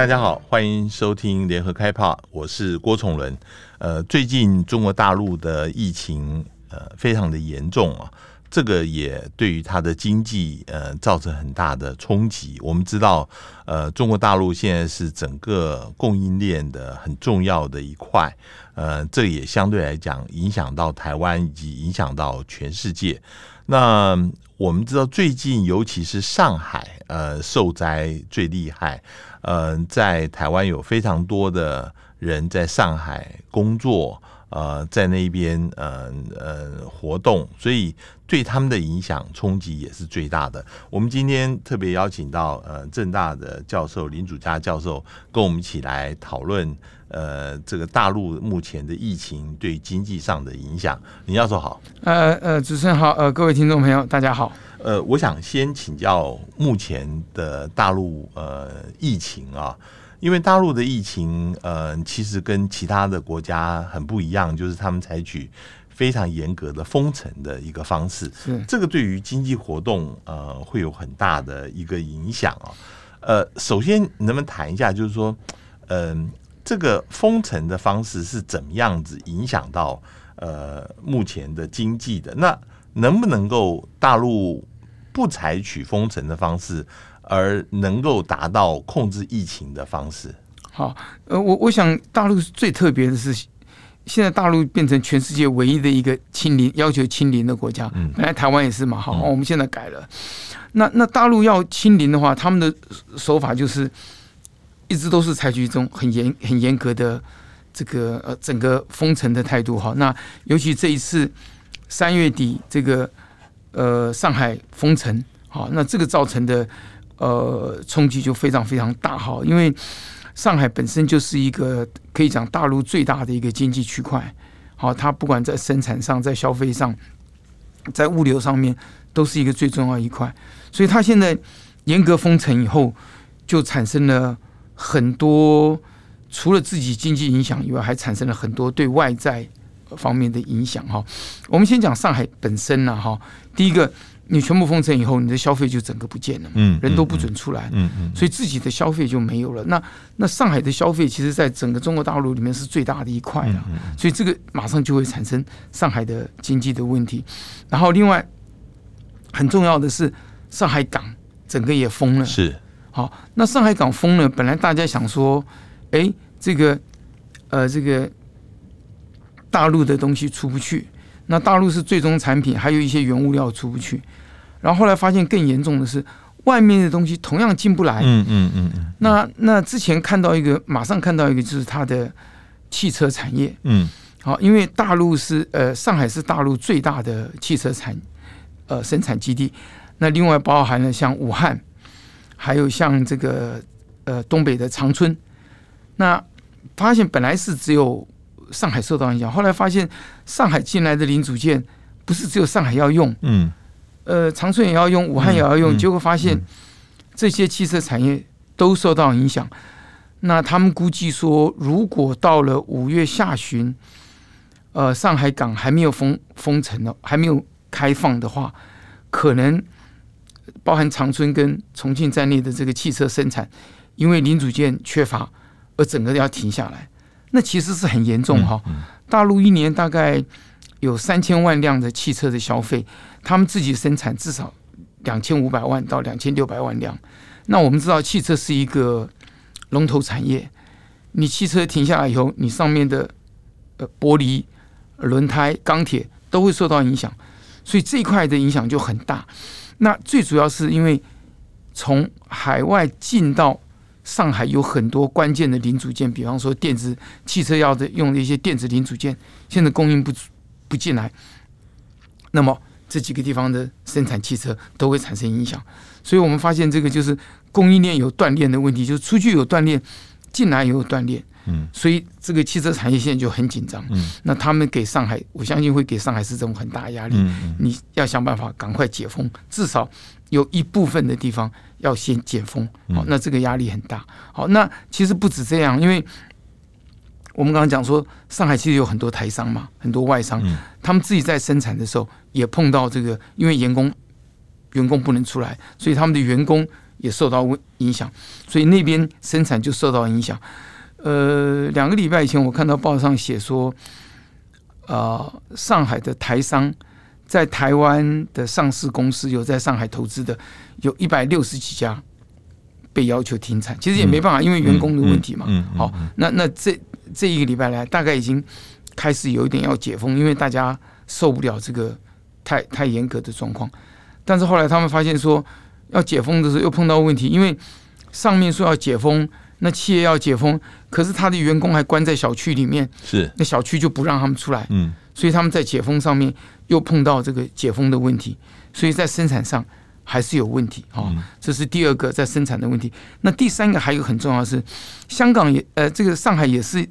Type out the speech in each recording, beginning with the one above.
大家好，欢迎收听联合开炮，我是郭崇伦。呃，最近中国大陆的疫情呃非常的严重啊，这个也对于它的经济呃造成很大的冲击。我们知道，呃，中国大陆现在是整个供应链的很重要的一块，呃，这也相对来讲影响到台湾以及影响到全世界。那我们知道，最近尤其是上海，呃，受灾最厉害。呃，在台湾有非常多的人在上海工作，呃，在那边呃呃活动，所以对他们的影响冲击也是最大的。我们今天特别邀请到呃政大的教授林祖嘉教授，跟我们一起来讨论呃这个大陆目前的疫情对经济上的影响。林教授好，呃呃，主持人好，呃，各位听众朋友大家好。呃，我想先请教目前的大陆呃疫情啊，因为大陆的疫情呃其实跟其他的国家很不一样，就是他们采取非常严格的封城的一个方式，这个对于经济活动呃会有很大的一个影响啊。呃，首先能不能谈一下，就是说，嗯、呃，这个封城的方式是怎么样子影响到呃目前的经济的？那能不能够大陆不采取封城的方式，而能够达到控制疫情的方式？好，呃，我我想大陆最特别的是，现在大陆变成全世界唯一的一个清零要求清零的国家。嗯，本来台湾也是嘛，好，我们现在改了。那那大陆要清零的话，他们的手法就是一直都是采取一种很严很严格的这个呃整个封城的态度。哈，那尤其这一次。三月底，这个呃上海封城，好，那这个造成的呃冲击就非常非常大哈，因为上海本身就是一个可以讲大陆最大的一个经济区块，好，它不管在生产上、在消费上、在物流上面，都是一个最重要一块，所以它现在严格封城以后，就产生了很多除了自己经济影响以外，还产生了很多对外在。方面的影响哈，我们先讲上海本身呢哈。第一个，你全部封城以后，你的消费就整个不见了，嗯，人都不准出来，嗯嗯，所以自己的消费就没有了。那那上海的消费，其实在整个中国大陆里面是最大的一块了，所以这个马上就会产生上海的经济的问题。然后另外很重要的是，上海港整个也封了，是好。那上海港封了，本来大家想说，哎，这个呃这个。大陆的东西出不去，那大陆是最终产品，还有一些原物料出不去。然后后来发现更严重的是，外面的东西同样进不来。嗯嗯嗯嗯。那那之前看到一个，马上看到一个，就是它的汽车产业。嗯。好，因为大陆是呃上海是大陆最大的汽车产呃生产基地。那另外包含了像武汉，还有像这个呃东北的长春。那发现本来是只有。上海受到影响，后来发现上海进来的零组件不是只有上海要用，嗯，呃，长春也要用，武汉也要用，结果发现这些汽车产业都受到影响。那他们估计说，如果到了五月下旬，呃，上海港还没有封封城呢，还没有开放的话，可能包含长春跟重庆在内的这个汽车生产，因为零组件缺乏而整个要停下来。那其实是很严重哈，大陆一年大概有三千万辆的汽车的消费，他们自己生产至少两千五百万到两千六百万辆。那我们知道汽车是一个龙头产业，你汽车停下来以后，你上面的呃玻璃、轮胎、钢铁都会受到影响，所以这一块的影响就很大。那最主要是因为从海外进到上海有很多关键的零组件，比方说电子汽车要的用的一些电子零组件，现在供应不不进来，那么这几个地方的生产汽车都会产生影响。所以我们发现这个就是供应链有断裂的问题，就是出去有断裂，进来也有断裂。嗯，所以这个汽车产业现在就很紧张。嗯，那他们给上海，我相信会给上海市政府很大压力。嗯，你要想办法赶快解封，至少有一部分的地方。要先解封，好，那这个压力很大。好，那其实不止这样，因为我们刚刚讲说，上海其实有很多台商嘛，很多外商，他们自己在生产的时候也碰到这个，因为员工员工不能出来，所以他们的员工也受到影响，所以那边生产就受到影响。呃，两个礼拜以前我看到报上写说，啊、呃，上海的台商在台湾的上市公司有在上海投资的，有一百六十几家被要求停产。其实也没办法，因为员工的问题嘛。嗯，好，那那这这一个礼拜来，大概已经开始有一点要解封，因为大家受不了这个太太严格的状况。但是后来他们发现说，要解封的时候又碰到问题，因为上面说要解封，那企业要解封，可是他的员工还关在小区里面，是。那小区就不让他们出来，嗯，所以他们在解封上面又碰到这个解封的问题，所以在生产上还是有问题啊，这是第二个在生产的问题。那第三个还有很重要的是，香港也呃，这个上海也是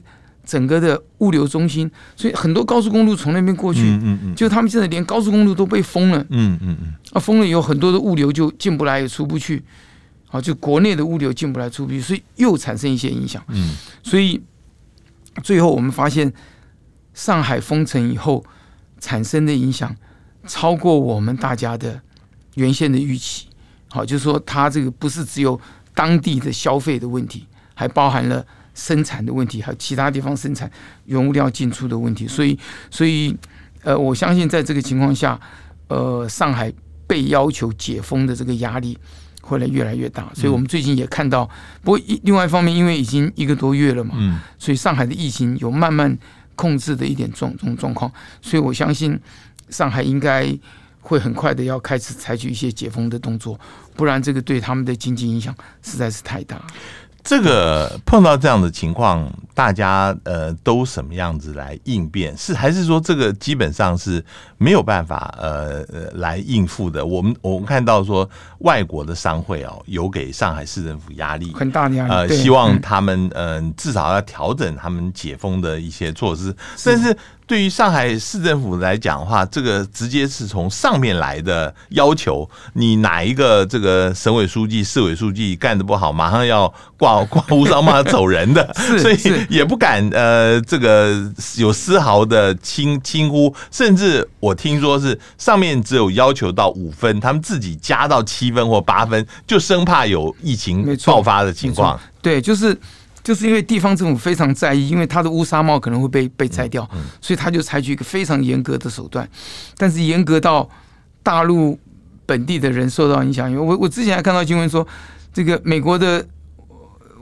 整个的物流中心，所以很多高速公路从那边过去，嗯嗯嗯，就他们现在连高速公路都被封了，嗯嗯嗯，啊，封了以后很多的物流就进不来也出不去。好，就国内的物流进不来出不去，所以又产生一些影响。嗯，所以最后我们发现，上海封城以后产生的影响超过我们大家的原先的预期。好，就是说它这个不是只有当地的消费的问题，还包含了生产的问题，还有其他地方生产原物料进出的问题。所以，所以呃，我相信在这个情况下，呃，上海被要求解封的这个压力。会来越来越大，所以我们最近也看到，不过一另外一方面，因为已经一个多月了嘛，嗯，所以上海的疫情有慢慢控制的一点状状状况，所以我相信上海应该会很快的要开始采取一些解封的动作，不然这个对他们的经济影响实在是太大。这个碰到这样的情况，大家呃都什么样子来应变？是还是说这个基本上是没有办法呃呃来应付的？我们我们看到说外国的商会哦，有给上海市政府压力，很大的压力，呃，希望他们嗯、呃、至少要调整他们解封的一些措施，但是。对于上海市政府来讲的话，这个直接是从上面来的要求，你哪一个这个省委书记、市委书记干的不好，马上要挂挂乌纱帽走人的 所以也不敢呃这个有丝毫的轻轻忽，甚至我听说是上面只有要求到五分，他们自己加到七分或八分，就生怕有疫情爆发的情况。对，就是。就是因为地方政府非常在意，因为他的乌纱帽可能会被被摘掉，所以他就采取一个非常严格的手段。但是严格到大陆本地的人受到影响，因为我我之前还看到新闻说，这个美国的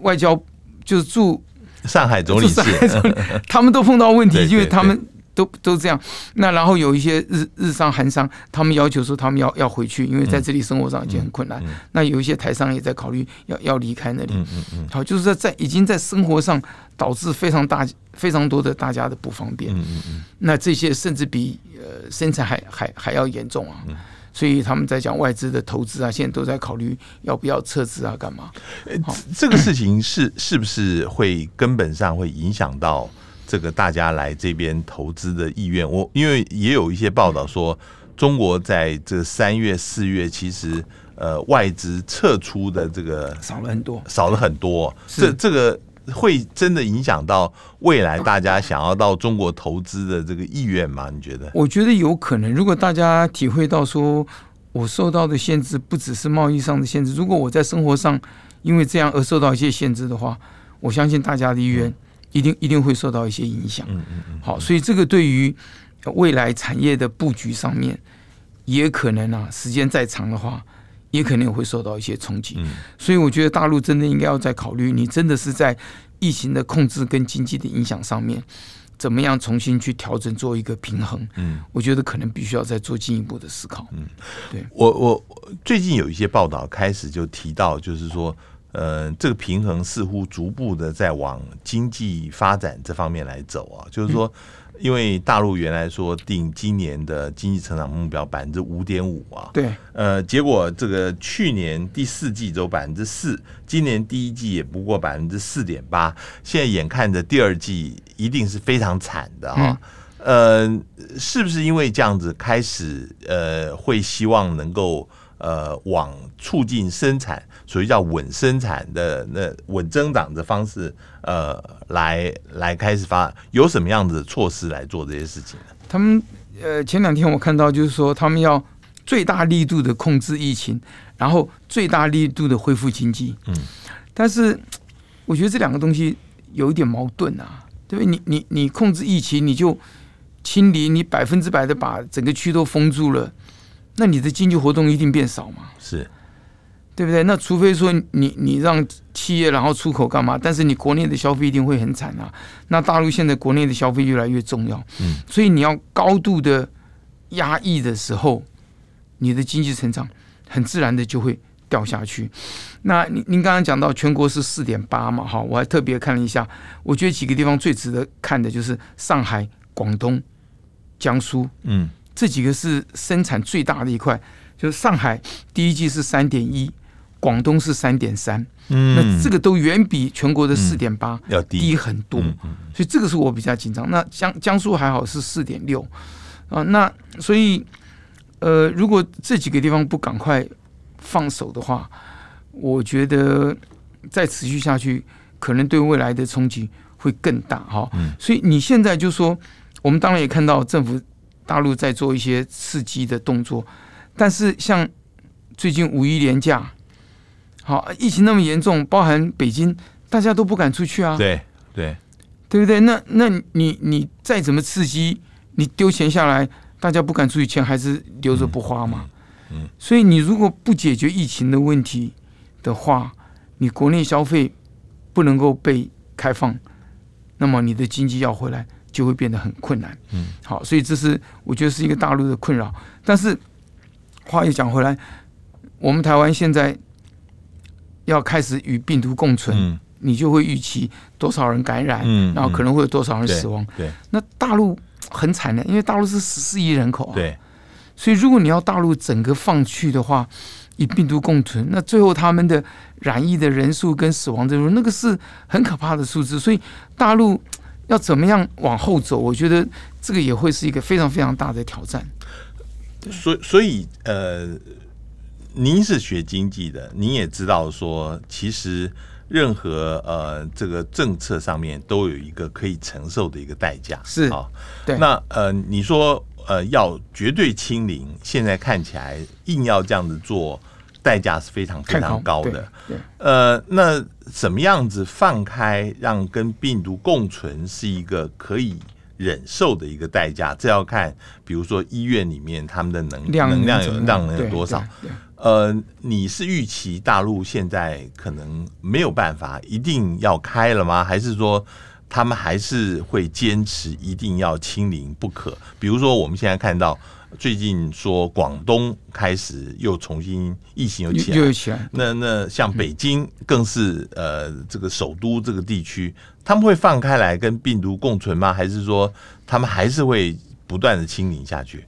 外交就是驻上海总领事，他们都碰到问题，因为他们。都都这样，那然后有一些日日商、韩商，他们要求说他们要要回去，因为在这里生活上已经很困难。嗯嗯嗯、那有一些台商也在考虑要要离开那里。嗯嗯嗯、好，就是在在已经在生活上导致非常大非常多的大家的不方便。嗯嗯嗯、那这些甚至比呃生产还还还要严重啊。嗯、所以他们在讲外资的投资啊，现在都在考虑要不要撤资啊，干嘛？好这个事情是是不是会根本上会影响到？这个大家来这边投资的意愿，我因为也有一些报道说，中国在这三月、四月，其实呃外资撤出的这个少了很多，少了很多。这这个会真的影响到未来大家想要到中国投资的这个意愿吗？你觉得？我觉得有可能。如果大家体会到说，我受到的限制不只是贸易上的限制，如果我在生活上因为这样而受到一些限制的话，我相信大家的意愿。一定一定会受到一些影响。嗯嗯嗯。好，所以这个对于未来产业的布局上面，也可能啊，时间再长的话，也可能会受到一些冲击。嗯。所以我觉得大陆真的应该要再考虑，你真的是在疫情的控制跟经济的影响上面，怎么样重新去调整，做一个平衡。嗯。我觉得可能必须要再做进一步的思考。嗯。对。我我最近有一些报道开始就提到，就是说。呃，这个平衡似乎逐步的在往经济发展这方面来走啊，就是说，因为大陆原来说定今年的经济成长目标百分之五点五啊，对，呃，结果这个去年第四季只有百分之四，今年第一季也不过百分之四点八，现在眼看着第二季一定是非常惨的啊，呃，是不是因为这样子开始呃，会希望能够？呃，往促进生产，所以叫稳生产的那稳增长的方式，呃，来来开始发，有什么样子的措施来做这些事情呢？他们呃，前两天我看到就是说，他们要最大力度的控制疫情，然后最大力度的恢复经济。嗯，但是我觉得这两个东西有一点矛盾啊，对不对？你你你控制疫情，你就清理，你百分之百的把整个区都封住了，那你的经济活动一定变少嘛？是。对不对？那除非说你你让企业然后出口干嘛？但是你国内的消费一定会很惨啊。那大陆现在国内的消费越来越重要，嗯，所以你要高度的压抑的时候，你的经济成长很自然的就会掉下去。那您您刚刚讲到全国是四点八嘛，哈，我还特别看了一下，我觉得几个地方最值得看的就是上海、广东、江苏，嗯，这几个是生产最大的一块，就是上海第一季是三点一。广东是三点三，那这个都远比全国的四点八要低很多，嗯嗯、所以这个是我比较紧张。那江江苏还好是四点六啊，那所以呃，如果这几个地方不赶快放手的话，我觉得再持续下去，可能对未来的冲击会更大哈。嗯、所以你现在就说，我们当然也看到政府大陆在做一些刺激的动作，但是像最近五一连假。好，疫情那么严重，包含北京，大家都不敢出去啊。对对，对不对？那那你你再怎么刺激，你丢钱下来，大家不敢出去，钱还是留着不花嘛。嗯。嗯，所以你如果不解决疫情的问题的话，你国内消费不能够被开放，那么你的经济要回来就会变得很困难。嗯。好，所以这是我觉得是一个大陆的困扰。但是话又讲回来，我们台湾现在。要开始与病毒共存，嗯、你就会预期多少人感染，嗯、然后可能会有多少人死亡。对，对那大陆很惨的，因为大陆是十四亿人口啊。对，所以如果你要大陆整个放去的话，与病毒共存，那最后他们的染疫的人数跟死亡的人数，那个是很可怕的数字。所以大陆要怎么样往后走，我觉得这个也会是一个非常非常大的挑战。所，所以呃。您是学经济的，您也知道说，其实任何呃这个政策上面都有一个可以承受的一个代价，是啊。对。那呃，你说呃要绝对清零，现在看起来硬要这样子做，代价是非常非常高的。对。对呃，那怎么样子放开，让跟病毒共存是一个可以忍受的一个代价？这要看，比如说医院里面他们的能量能量有量能有多少。呃，你是预期大陆现在可能没有办法一定要开了吗？还是说他们还是会坚持一定要清零不可？比如说我们现在看到最近说广东开始又重新疫情又起来，又起来。那那像北京更是呃这个首都这个地区，他们会放开来跟病毒共存吗？还是说他们还是会不断的清零下去？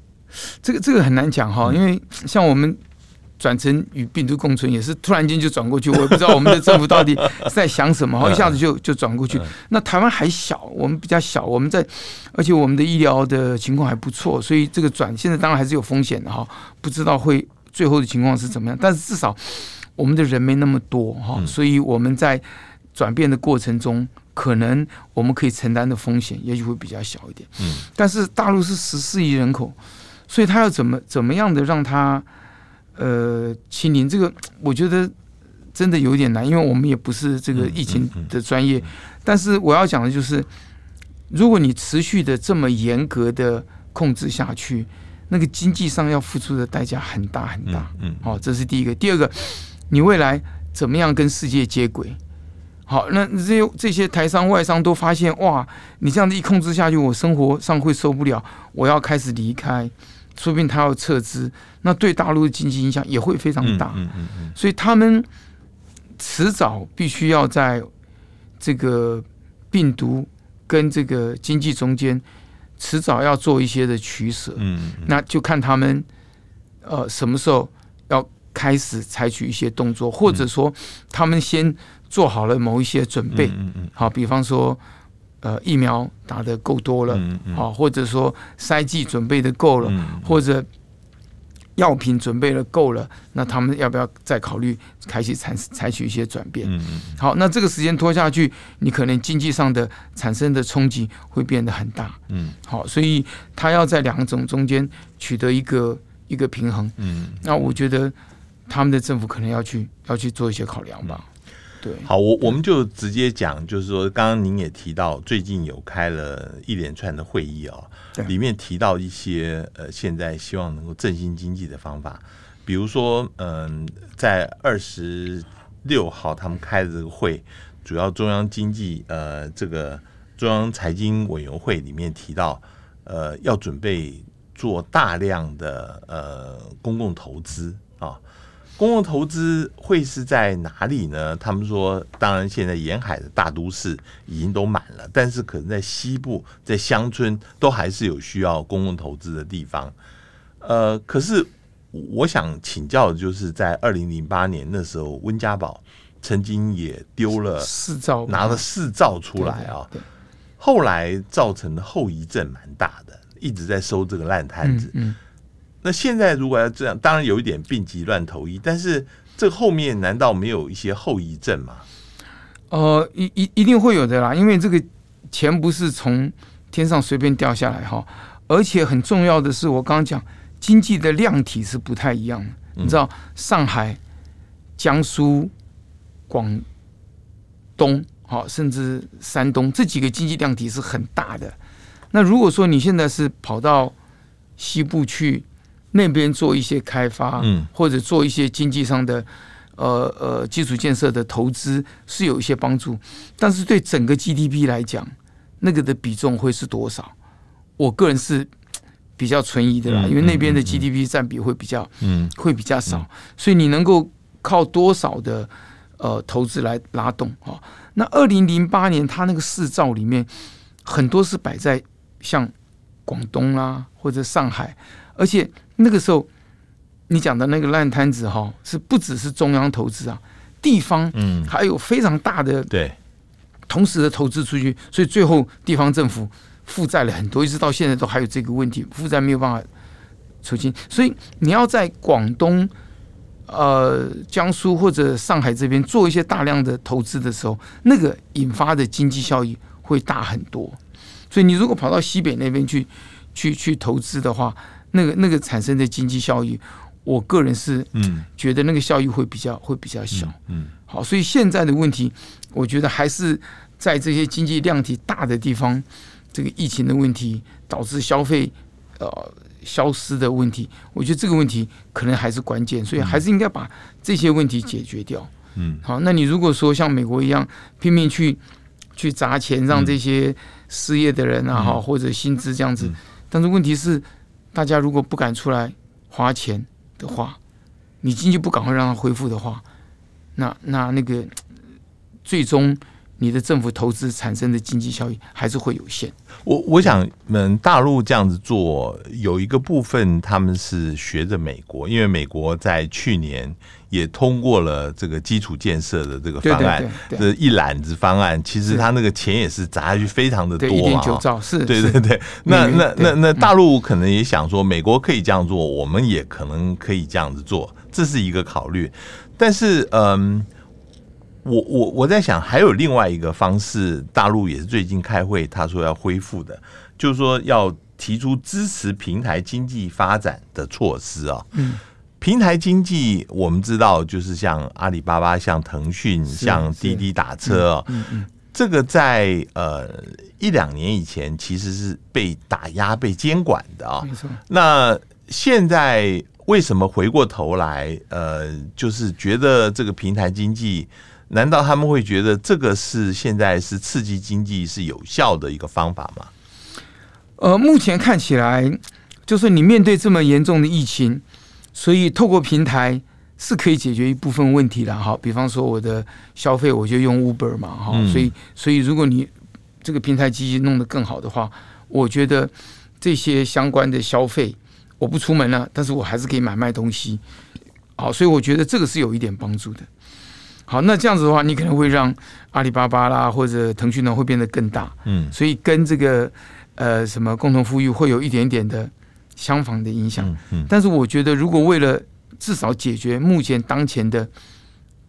这个这个很难讲哈，因为像我们。转成与病毒共存也是突然间就转过去，我也 不知道我们的政府到底是在想什么，然后一下子就就转过去。那台湾还小，我们比较小，我们在，而且我们的医疗的情况还不错，所以这个转现在当然还是有风险的哈，不知道会最后的情况是怎么样。但是至少我们的人没那么多哈，所以我们在转变的过程中，可能我们可以承担的风险也许会比较小一点。嗯，但是大陆是十四亿人口，所以他要怎么怎么样的让他。呃，清零这个，我觉得真的有点难，因为我们也不是这个疫情的专业。但是我要讲的就是，如果你持续的这么严格的控制下去，那个经济上要付出的代价很大很大。嗯，好，这是第一个。第二个，你未来怎么样跟世界接轨？好，那这些这些台商外商都发现，哇，你这样子一控制下去，我生活上会受不了，我要开始离开。说不定他要撤资，那对大陆的经济影响也会非常大。嗯嗯嗯，所以他们迟早必须要在这个病毒跟这个经济中间，迟早要做一些的取舍。嗯，那就看他们呃什么时候要开始采取一些动作，或者说他们先做好了某一些准备。嗯嗯，好，比方说。呃，疫苗打的够多了，好、嗯嗯哦，或者说筛剂准备的够了，或者药品准备的够了，那他们要不要再考虑开始采采取一些转变？嗯嗯、好，那这个时间拖下去，你可能经济上的产生的冲击会变得很大。嗯，好，所以他要在两种中间取得一个一个平衡。嗯，那我觉得他们的政府可能要去要去做一些考量吧。对，好，我我们就直接讲，就是说，刚刚您也提到，最近有开了一连串的会议哦，里面提到一些呃，现在希望能够振兴经济的方法，比如说，嗯，在二十六号他们开的这个会，主要中央经济呃这个中央财经委员会里面提到，呃，要准备做大量的呃公共投资。啊。公共投资会是在哪里呢？他们说，当然现在沿海的大都市已经都满了，但是可能在西部、在乡村都还是有需要公共投资的地方。呃，可是我想请教的就是，在二零零八年那时候，温家宝曾经也丢了四兆，拿了四兆出来啊，后来造成的后遗症蛮大的，一直在收这个烂摊子。嗯。嗯那现在如果要这样，当然有一点病急乱投医，但是这后面难道没有一些后遗症吗？呃，一一一定会有的啦，因为这个钱不是从天上随便掉下来哈，而且很重要的是，我刚刚讲经济的量体是不太一样的。你知道，上海、江苏、广东，好，甚至山东这几个经济量体是很大的。那如果说你现在是跑到西部去，那边做一些开发，嗯，或者做一些经济上的，呃呃基础建设的投资是有一些帮助，但是对整个 GDP 来讲，那个的比重会是多少？我个人是比较存疑的啦，因为那边的 GDP 占比会比较，嗯，会比较少，所以你能够靠多少的呃投资来拉动啊？那二零零八年他那个四兆里面，很多是摆在像广东啦或者上海，而且。那个时候，你讲的那个烂摊子哈，是不只是中央投资啊，地方嗯还有非常大的对，同时的投资出去，所以最后地方政府负债了很多，一直到现在都还有这个问题，负债没有办法出清。所以你要在广东、呃江苏或者上海这边做一些大量的投资的时候，那个引发的经济效益会大很多。所以你如果跑到西北那边去去去投资的话，那个那个产生的经济效益，我个人是嗯。觉得那个效益会比较会比较小，嗯，好，所以现在的问题，我觉得还是在这些经济量体大的地方，这个疫情的问题导致消费呃消失的问题，我觉得这个问题可能还是关键，所以还是应该把这些问题解决掉，嗯，好，那你如果说像美国一样拼命去去砸钱让这些失业的人啊哈或者薪资这样子，但是问题是。大家如果不敢出来花钱的话，你经济不赶快让它恢复的话，那那那个最终你的政府投资产生的经济效益还是会有限。我我想，嗯，大陆这样子做有一个部分，他们是学着美国，因为美国在去年。也通过了这个基础建设的这个方案，这一揽子方案，其实他那个钱也是砸下去非常的多一点九兆是，对对对。那那那那大陆可能也想说，美国可以这样做，我们也可能可以这样子做，这是一个考虑。但是，嗯，我我我在想，还有另外一个方式，大陆也是最近开会，他说要恢复的，就是说要提出支持平台经济发展的措施啊。嗯。平台经济，我们知道就是像阿里巴巴、像腾讯、像滴滴打车，嗯嗯，这个在呃一两年以前其实是被打压、被监管的啊。那现在为什么回过头来，呃，就是觉得这个平台经济，难道他们会觉得这个是现在是刺激经济是有效的一个方法吗？呃，目前看起来，就是你面对这么严重的疫情。所以，透过平台是可以解决一部分问题的哈。比方说，我的消费我就用 Uber 嘛哈。所以，所以如果你这个平台机器弄得更好的话，我觉得这些相关的消费我不出门了，但是我还是可以买卖东西。好，所以我觉得这个是有一点帮助的。好，那这样子的话，你可能会让阿里巴巴啦或者腾讯呢会变得更大。嗯，所以跟这个呃什么共同富裕会有一点点的。相仿的影响，但是我觉得，如果为了至少解决目前当前的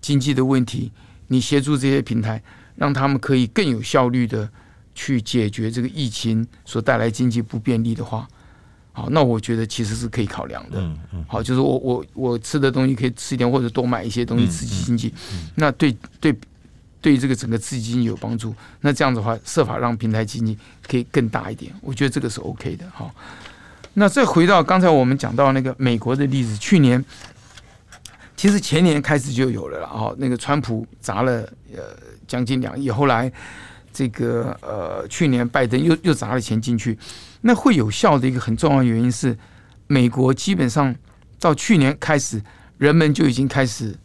经济的问题，你协助这些平台，让他们可以更有效率的去解决这个疫情所带来经济不便利的话，好，那我觉得其实是可以考量的。嗯嗯，好，就是我我我吃的东西可以吃一点，或者多买一些东西刺激经济，那对对对这个整个刺激经济有帮助。那这样子的话，设法让平台经济可以更大一点，我觉得这个是 OK 的。好，那再回到刚才我们讲到那个美国的例子，去年其实前年开始就有了了。哈，那个川普砸了呃将近两亿，后来这个呃去年拜登又又砸了钱进去。那会有效的一个很重要的原因是，美国基本上到去年开始，人们就已经开始，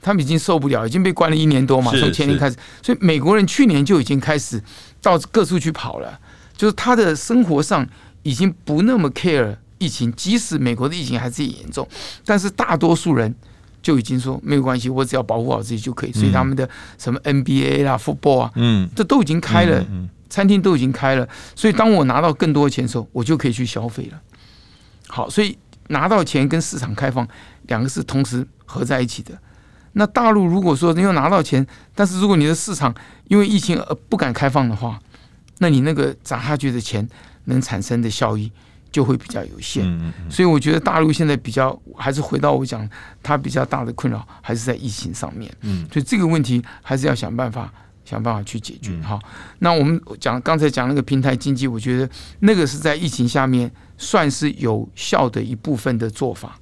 他们已经受不了，已经被关了一年多嘛，从前年开始，所以美国人去年就已经开始到各处去跑了，就是他的生活上已经不那么 care 疫情，即使美国的疫情还是很严重，但是大多数人就已经说没有关系，我只要保护好自己就可以，所以他们的什么 NBA 啦、football 啊，嗯，这都已经开了。餐厅都已经开了，所以当我拿到更多的钱的时候，我就可以去消费了。好，所以拿到钱跟市场开放两个是同时合在一起的。那大陆如果说你又拿到钱，但是如果你的市场因为疫情而不敢开放的话，那你那个砸下去的钱能产生的效益就会比较有限。所以我觉得大陆现在比较还是回到我讲，它比较大的困扰还是在疫情上面。嗯，所以这个问题还是要想办法。想办法去解决。好，那我们讲刚才讲那个平台经济，我觉得那个是在疫情下面算是有效的一部分的做法。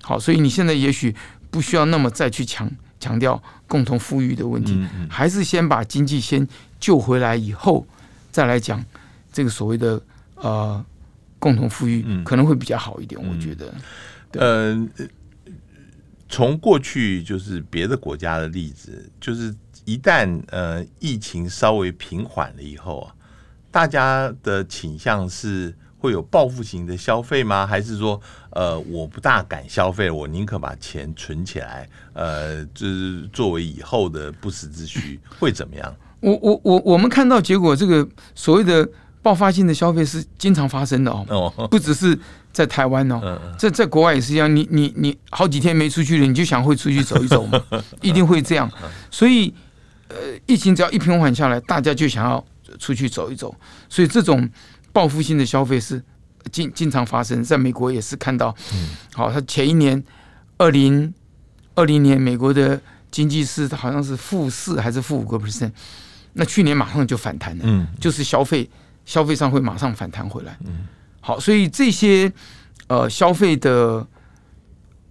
好，所以你现在也许不需要那么再去强强调共同富裕的问题，还是先把经济先救回来以后，再来讲这个所谓的呃共同富裕，可能会比较好一点。我觉得，呃，从过去就是别的国家的例子，就是。一旦呃疫情稍微平缓了以后啊，大家的倾向是会有报复型的消费吗？还是说呃我不大敢消费，我宁可把钱存起来，呃，就是作为以后的不时之需，会怎么样？我我我我们看到结果，这个所谓的爆发性的消费是经常发生的哦，不只是在台湾哦，在在国外也是一样。你你你好几天没出去了，你就想会出去走一走嘛，一定会这样，所以。呃，疫情只要一平缓下来，大家就想要出去走一走，所以这种报复性的消费是经经常发生，在美国也是看到。嗯，好，他前一年二零二零年美国的经济是好像是负四还是负五个 percent，那去年马上就反弹了，嗯，就是消费消费上会马上反弹回来。嗯，好，所以这些呃消费的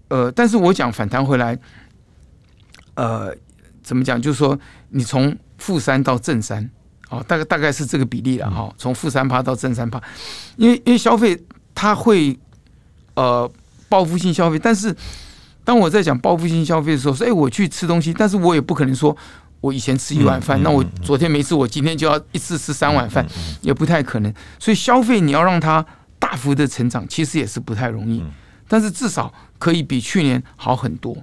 呃，但是我讲反弹回来，呃。怎么讲？就是说，你从负三到正三，哦，大概大概是这个比例了哈。从负三趴到正三趴，因为因为消费它会呃报复性消费，但是当我在讲报复性消费的时候，说哎，我去吃东西，但是我也不可能说我以前吃一碗饭，那我昨天没吃，我今天就要一次吃三碗饭，也不太可能。所以消费你要让它大幅的成长，其实也是不太容易，但是至少可以比去年好很多。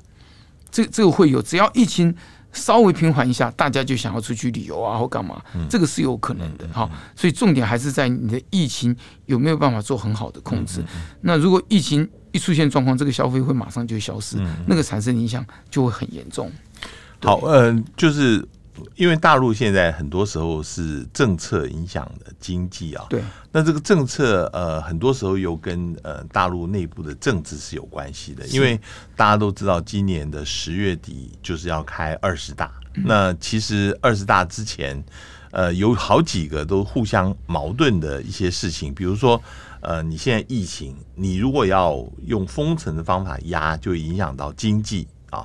这这个会有，只要疫情。稍微平缓一下，大家就想要出去旅游啊，或干嘛，这个是有可能的哈。所以重点还是在你的疫情有没有办法做很好的控制。那如果疫情一出现状况，这个消费会马上就消失，那个产生影响就会很严重。好，嗯，就是。因为大陆现在很多时候是政策影响的经济啊，对，那这个政策呃，很多时候又跟呃大陆内部的政治是有关系的。因为大家都知道，今年的十月底就是要开二十大，那其实二十大之前，呃，有好几个都互相矛盾的一些事情，比如说呃，你现在疫情，你如果要用封城的方法压，就影响到经济啊。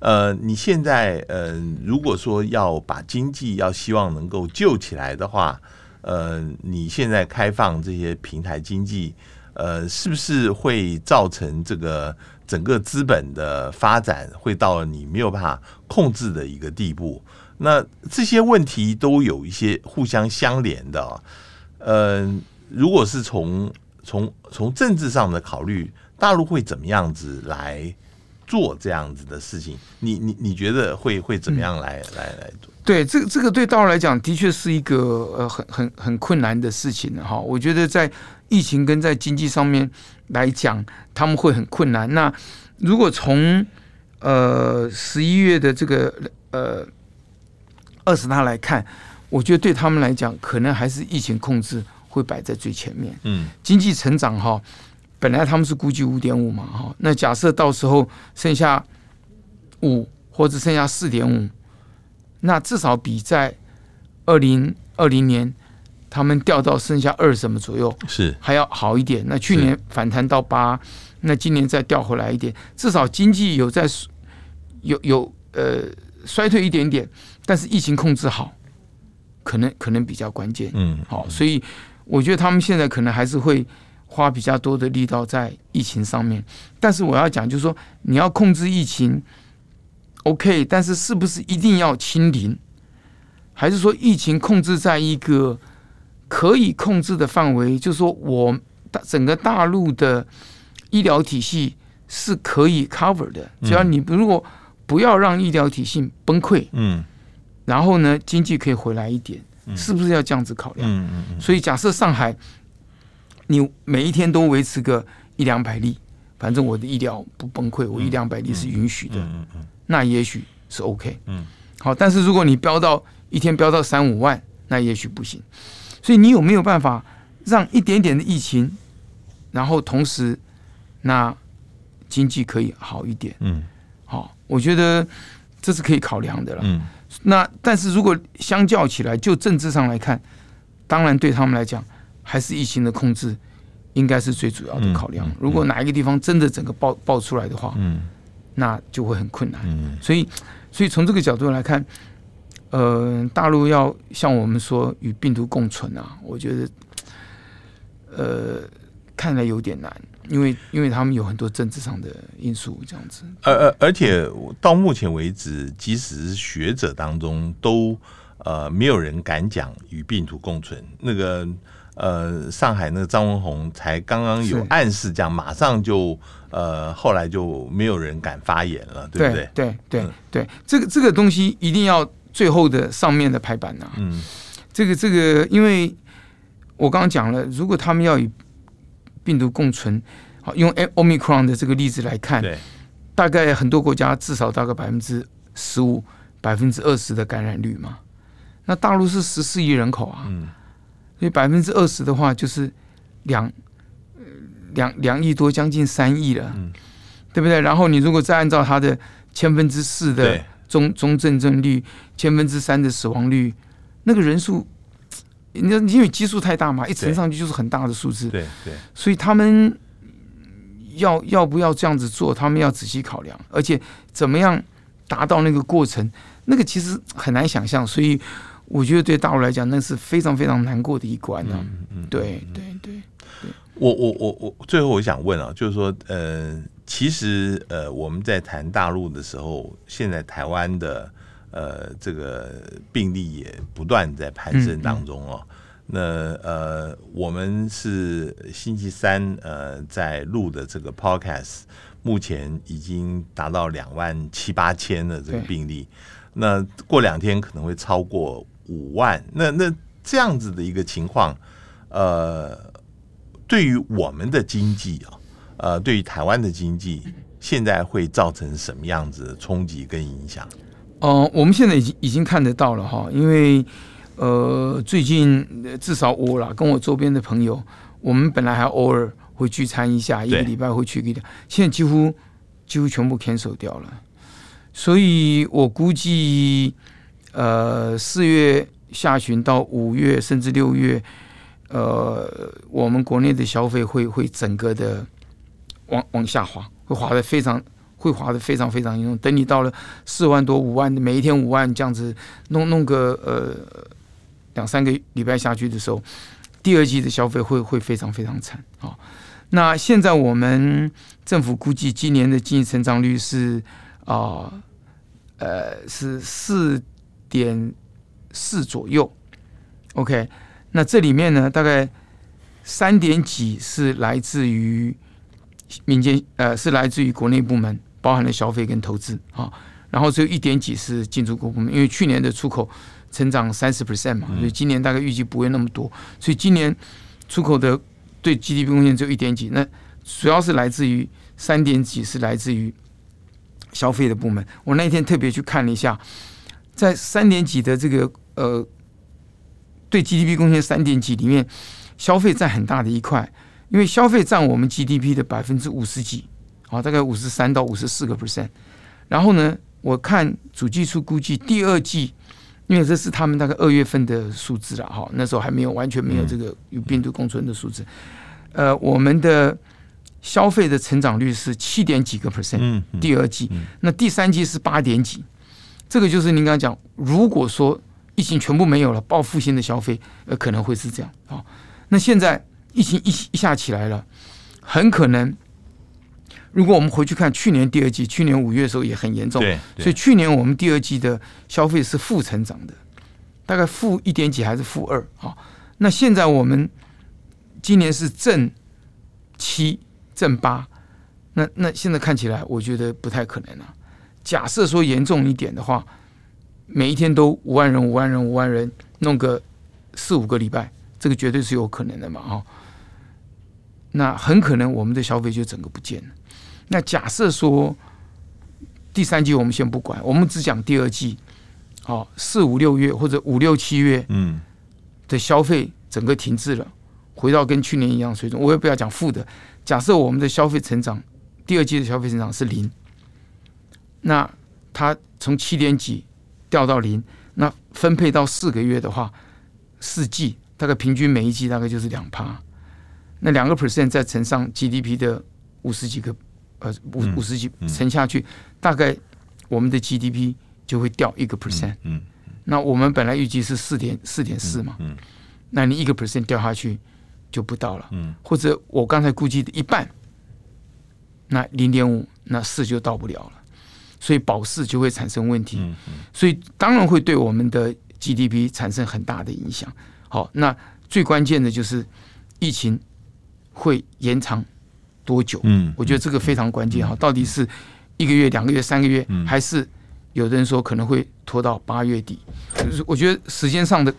呃，你现在呃，如果说要把经济要希望能够救起来的话，呃，你现在开放这些平台经济，呃，是不是会造成这个整个资本的发展会到你没有办法控制的一个地步？那这些问题都有一些互相相连的哦。呃，如果是从从从政治上的考虑，大陆会怎么样子来？做这样子的事情，你你你觉得会会怎么样来、嗯、来来做？对，这个这个对大陆来讲的确是一个呃很很很困难的事情哈。我觉得在疫情跟在经济上面来讲，他们会很困难。那如果从呃十一月的这个呃二十大来看，我觉得对他们来讲，可能还是疫情控制会摆在最前面。嗯，经济成长哈，本来他们是估计五点五嘛哈，那假设到时候剩下五或者剩下四点五，那至少比在二零二零年他们掉到剩下二什么左右是还要好一点。那去年反弹到八，那今年再掉回来一点，至少经济有在有有呃衰退一点点，但是疫情控制好。可能可能比较关键，嗯，好，所以我觉得他们现在可能还是会花比较多的力道在疫情上面。但是我要讲，就是说你要控制疫情，OK，但是是不是一定要清零？还是说疫情控制在一个可以控制的范围？就是说我大整个大陆的医疗体系是可以 cover 的，只要你如果不要让医疗体系崩溃，嗯。然后呢，经济可以回来一点，是不是要这样子考量？嗯嗯嗯。所以假设上海，你每一天都维持个一两百例，反正我的医疗不崩溃，我一两百例是允许的，嗯嗯。那也许是 OK。嗯。好，但是如果你飙到一天飙到三五万，那也许不行。所以你有没有办法让一点点的疫情，然后同时那经济可以好一点？嗯。好，我觉得这是可以考量的了。嗯。那但是如果相较起来，就政治上来看，当然对他们来讲，还是疫情的控制应该是最主要的考量。嗯嗯、如果哪一个地方真的整个爆爆出来的话，嗯，那就会很困难。嗯，所以所以从这个角度来看，呃，大陆要像我们说与病毒共存啊，我觉得，呃，看来有点难。因为，因为他们有很多政治上的因素，这样子。而而而且到目前为止，即使是学者当中，都呃没有人敢讲与病毒共存。那个呃，上海那个张文宏才刚刚有暗示这样，马上就呃后来就没有人敢发言了，对不对？对对对，嗯、对，这个这个东西一定要最后的上面的排版呐、啊。嗯，这个这个，因为我刚刚讲了，如果他们要与病毒共存，好，用 Omicron 的这个例子来看，对。大概很多国家至少大概百分之十五、百分之二十的感染率嘛。那大陆是十四亿人口啊，所以百分之二十的话就是两两两亿多，将近三亿了，对不对？然后你如果再按照它的千分之四的中中重症率，千分之三的死亡率，那个人数。你因为基数太大嘛，一乘上去就是很大的数字。对对，所以他们要要不要这样子做，他们要仔细考量，而且怎么样达到那个过程，那个其实很难想象。所以我觉得对大陆来讲，那是非常非常难过的一关啊。嗯嗯，对对对。我我我我最后我想问啊，就是说，呃，其实呃，我们在谈大陆的时候，现在台湾的。呃，这个病例也不断在攀升当中哦。嗯嗯、那呃，我们是星期三呃在录的这个 podcast，目前已经达到两万七八千的这个病例。那过两天可能会超过五万。那那这样子的一个情况，呃，对于我们的经济啊，呃，对于台湾的经济，现在会造成什么样子的冲击跟影响？哦、呃，我们现在已经已经看得到了哈，因为呃，最近至少我啦，跟我周边的朋友，我们本来还偶尔会聚餐一下，一个礼拜会去一个，现在几乎几乎全部 cancel 掉了，所以我估计呃，四月下旬到五月甚至六月，呃，我们国内的消费会会整个的往往下滑，会滑得非常。会滑得非常非常严重。等你到了四万多、五万，每一天五万这样子弄弄个呃两三个礼拜下去的时候，第二季的消费会会非常非常惨啊。那现在我们政府估计今年的经济成长率是啊呃是四点四左右。OK，那这里面呢，大概三点几是来自于民间，呃，是来自于国内部门。包含了消费跟投资啊，然后只有一点几是进出口部门，因为去年的出口成长三十 percent 嘛，所以今年大概预计不会那么多，所以今年出口的对 GDP 贡献只有一点几，那主要是来自于三点几是来自于消费的部门。我那一天特别去看了一下，在三点几的这个呃对 GDP 贡献三点几里面，消费占很大的一块，因为消费占我们 GDP 的百分之五十几，啊，大概五十三到五十四个 percent。然后呢，我看主计处估计第二季，因为这是他们大概二月份的数字了，哈，那时候还没有完全没有这个与病毒共存的数字。呃，我们的消费的成长率是七点几个 percent，第二季，那第三季是八点几。这个就是您刚刚讲，如果说疫情全部没有了，报复性的消费，呃，可能会是这样啊。那现在疫情一一下起来了，很可能，如果我们回去看去年第二季，去年五月的时候也很严重，所以去年我们第二季的消费是负成长的，大概负一点几还是负二啊？那现在我们今年是正七正八，那那现在看起来，我觉得不太可能了。假设说严重一点的话，每一天都五万人、五万人、五万人，弄个四五个礼拜，这个绝对是有可能的嘛？哈，那很可能我们的消费就整个不见了。那假设说第三季我们先不管，我们只讲第二季，哦，四五六月或者五六七月，嗯，的消费整个停滞了，回到跟去年一样水准。我也不要讲负的，假设我们的消费成长，第二季的消费成长是零。那它从七点几掉到零，那分配到四个月的话，四季大概平均每一季大概就是两趴，那两个 percent 再乘上 GDP 的五十几个呃五五十几乘下去，大概我们的 GDP 就会掉一个 percent。嗯，那我们本来预计是四点四点四嘛，嗯，那你一个 percent 掉下去就不到了，嗯，或者我刚才估计的一半，那零点五那四就到不了了。所以保释就会产生问题，所以当然会对我们的 GDP 产生很大的影响。好，那最关键的就是疫情会延长多久？嗯，我觉得这个非常关键哈。到底是一个月、两个月、三个月，还是有的人说可能会拖到八月底？就是我觉得时间上的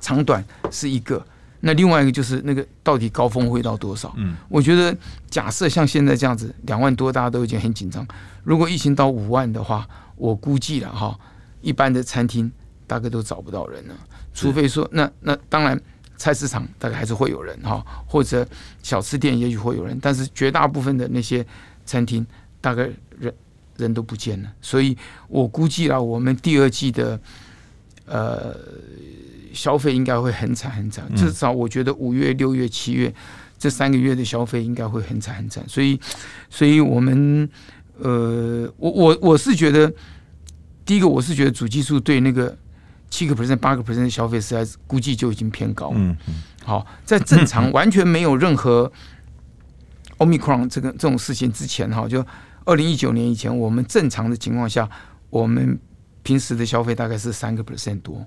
长短是一个。那另外一个就是那个到底高峰会到多少？嗯，我觉得假设像现在这样子两万多，大家都已经很紧张。如果疫情到五万的话，我估计了哈，一般的餐厅大概都找不到人了，除非说那那当然菜市场大概还是会有人哈，或者小吃店也许会有人，但是绝大部分的那些餐厅大概人人都不见了。所以我估计了我们第二季的呃。消费应该会很惨很惨，至少我觉得五月、六月、七月这三个月的消费应该会很惨很惨。所以，所以我们呃，我我我是觉得，第一个我是觉得主技术对那个七个 percent、八个 percent 的消费实在是估计就已经偏高。嗯嗯。好，在正常完全没有任何 Omicron 这个这种事情之前，哈，就二零一九年以前，我们正常的情况下，我们平时的消费大概是三个 percent 多。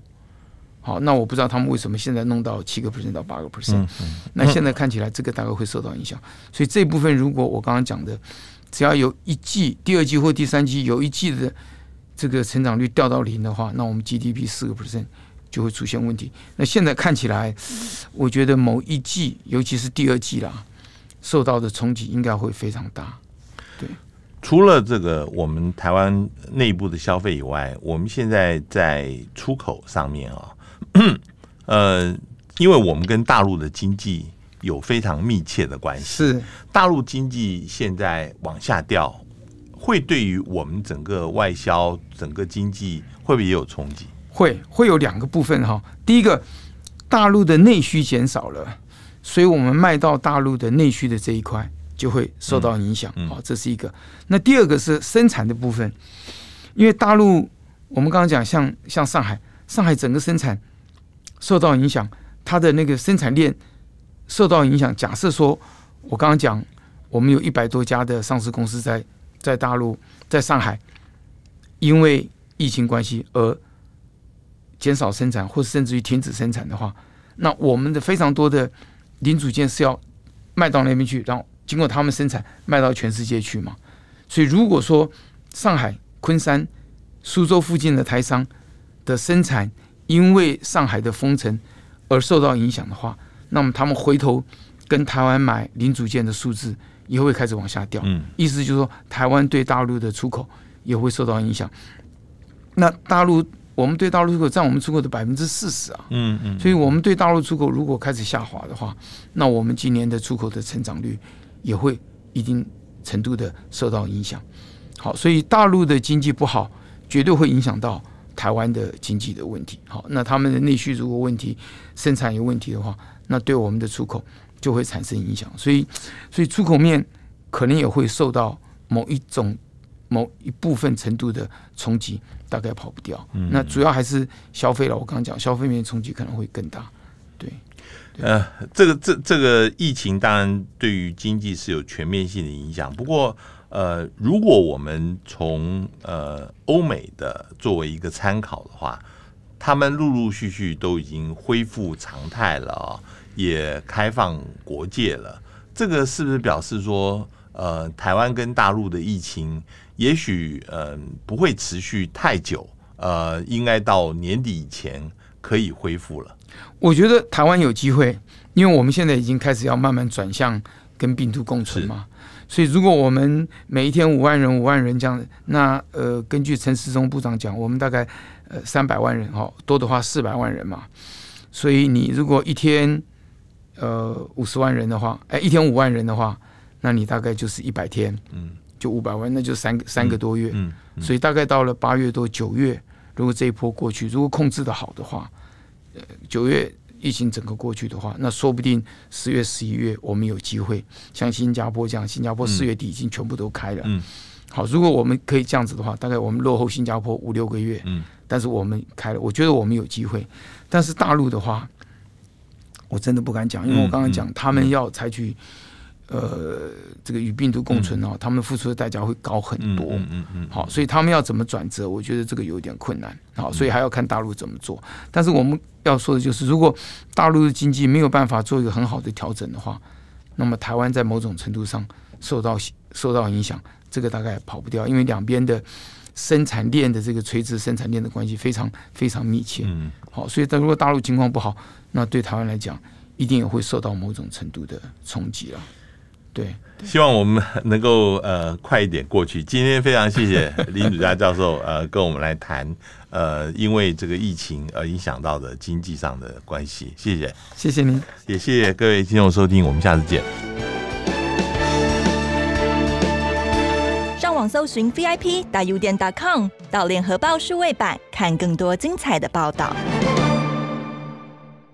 好，那我不知道他们为什么现在弄到七个 percent 到八个 percent，那现在看起来这个大概会受到影响。所以这部分如果我刚刚讲的，只要有一季、第二季或第三季有一季的这个成长率掉到零的话，那我们 GDP 四个 percent 就会出现问题。那现在看起来，我觉得某一季，尤其是第二季啦，受到的冲击应该会非常大。对，除了这个我们台湾内部的消费以外，我们现在在出口上面啊。呃，因为我们跟大陆的经济有非常密切的关系，是大陆经济现在往下掉，会对于我们整个外销、整个经济会不会也有冲击？会，会有两个部分哈。第一个，大陆的内需减少了，所以我们卖到大陆的内需的这一块就会受到影响。好、嗯嗯，这是一个。那第二个是生产的部分，因为大陆我们刚刚讲，像像上海，上海整个生产。受到影响，它的那个生产链受到影响。假设说，我刚刚讲，我们有一百多家的上市公司在在大陆，在上海，因为疫情关系而减少生产，或甚至于停止生产的话，那我们的非常多的零组件是要卖到那边去，然后经过他们生产卖到全世界去嘛。所以，如果说上海、昆山、苏州附近的台商的生产，因为上海的封城而受到影响的话，那么他们回头跟台湾买零组件的数字也会开始往下掉。嗯，意思就是说，台湾对大陆的出口也会受到影响。那大陆我们对大陆出口占我们出口的百分之四十啊，嗯嗯，所以我们对大陆出口如果开始下滑的话，那我们今年的出口的成长率也会一定程度的受到影响。好，所以大陆的经济不好，绝对会影响到台湾的经济的问题。好，那他们的内需如果问题、生产有问题的话，那对我们的出口就会产生影响。所以，所以出口面可能也会受到某一种。某一部分程度的冲击大概跑不掉，嗯、那主要还是消费了。我刚刚讲消费面冲击可能会更大，呃，这个这这个疫情当然对于经济是有全面性的影响。不过，呃，如果我们从呃欧美的作为一个参考的话，他们陆陆续续都已经恢复常态了，也开放国界了。这个是不是表示说，呃，台湾跟大陆的疫情？也许嗯、呃、不会持续太久，呃，应该到年底以前可以恢复了。我觉得台湾有机会，因为我们现在已经开始要慢慢转向跟病毒共存嘛。所以如果我们每一天五万人、五万人这样，那呃，根据陈时中部长讲，我们大概呃三百万人哈，多的话四百万人嘛。所以你如果一天呃五十万人的话，哎，一天五万人的话，那你大概就是一百天，嗯。就五百万，那就三个三个多月，嗯，嗯嗯，所以大概到了八月多九月，如果这一波过去，如果控制的好的话，呃，九月疫情整个过去的话，那说不定十月十一月我们有机会像新加坡这样，新加坡四月底已经全部都开了，嗯，好，如果我们可以这样子的话，大概我们落后新加坡五六个月，嗯，但是我们开了，我觉得我们有机会，但是大陆的话，我真的不敢讲，因为我刚刚讲他们要采取。呃，这个与病毒共存哦，嗯、他们付出的代价会高很多。嗯嗯，嗯，嗯好，所以他们要怎么转折？我觉得这个有点困难。好，所以还要看大陆怎么做。但是我们要说的就是，如果大陆的经济没有办法做一个很好的调整的话，那么台湾在某种程度上受到受到影响，这个大概跑不掉，因为两边的生产链的这个垂直生产链的关系非常非常密切。嗯，好，所以但如果大陆情况不好，那对台湾来讲，一定也会受到某种程度的冲击了。对，希望我们能够呃快一点过去。今天非常谢谢林祖嘉教授呃跟我们来谈呃因为这个疫情而影响到的经济上的关系，谢谢，谢谢您，也谢谢各位听众收听，我们下次见。上网搜寻 VIP 大 U 点 .com 到联合报数位版看更多精彩的报道。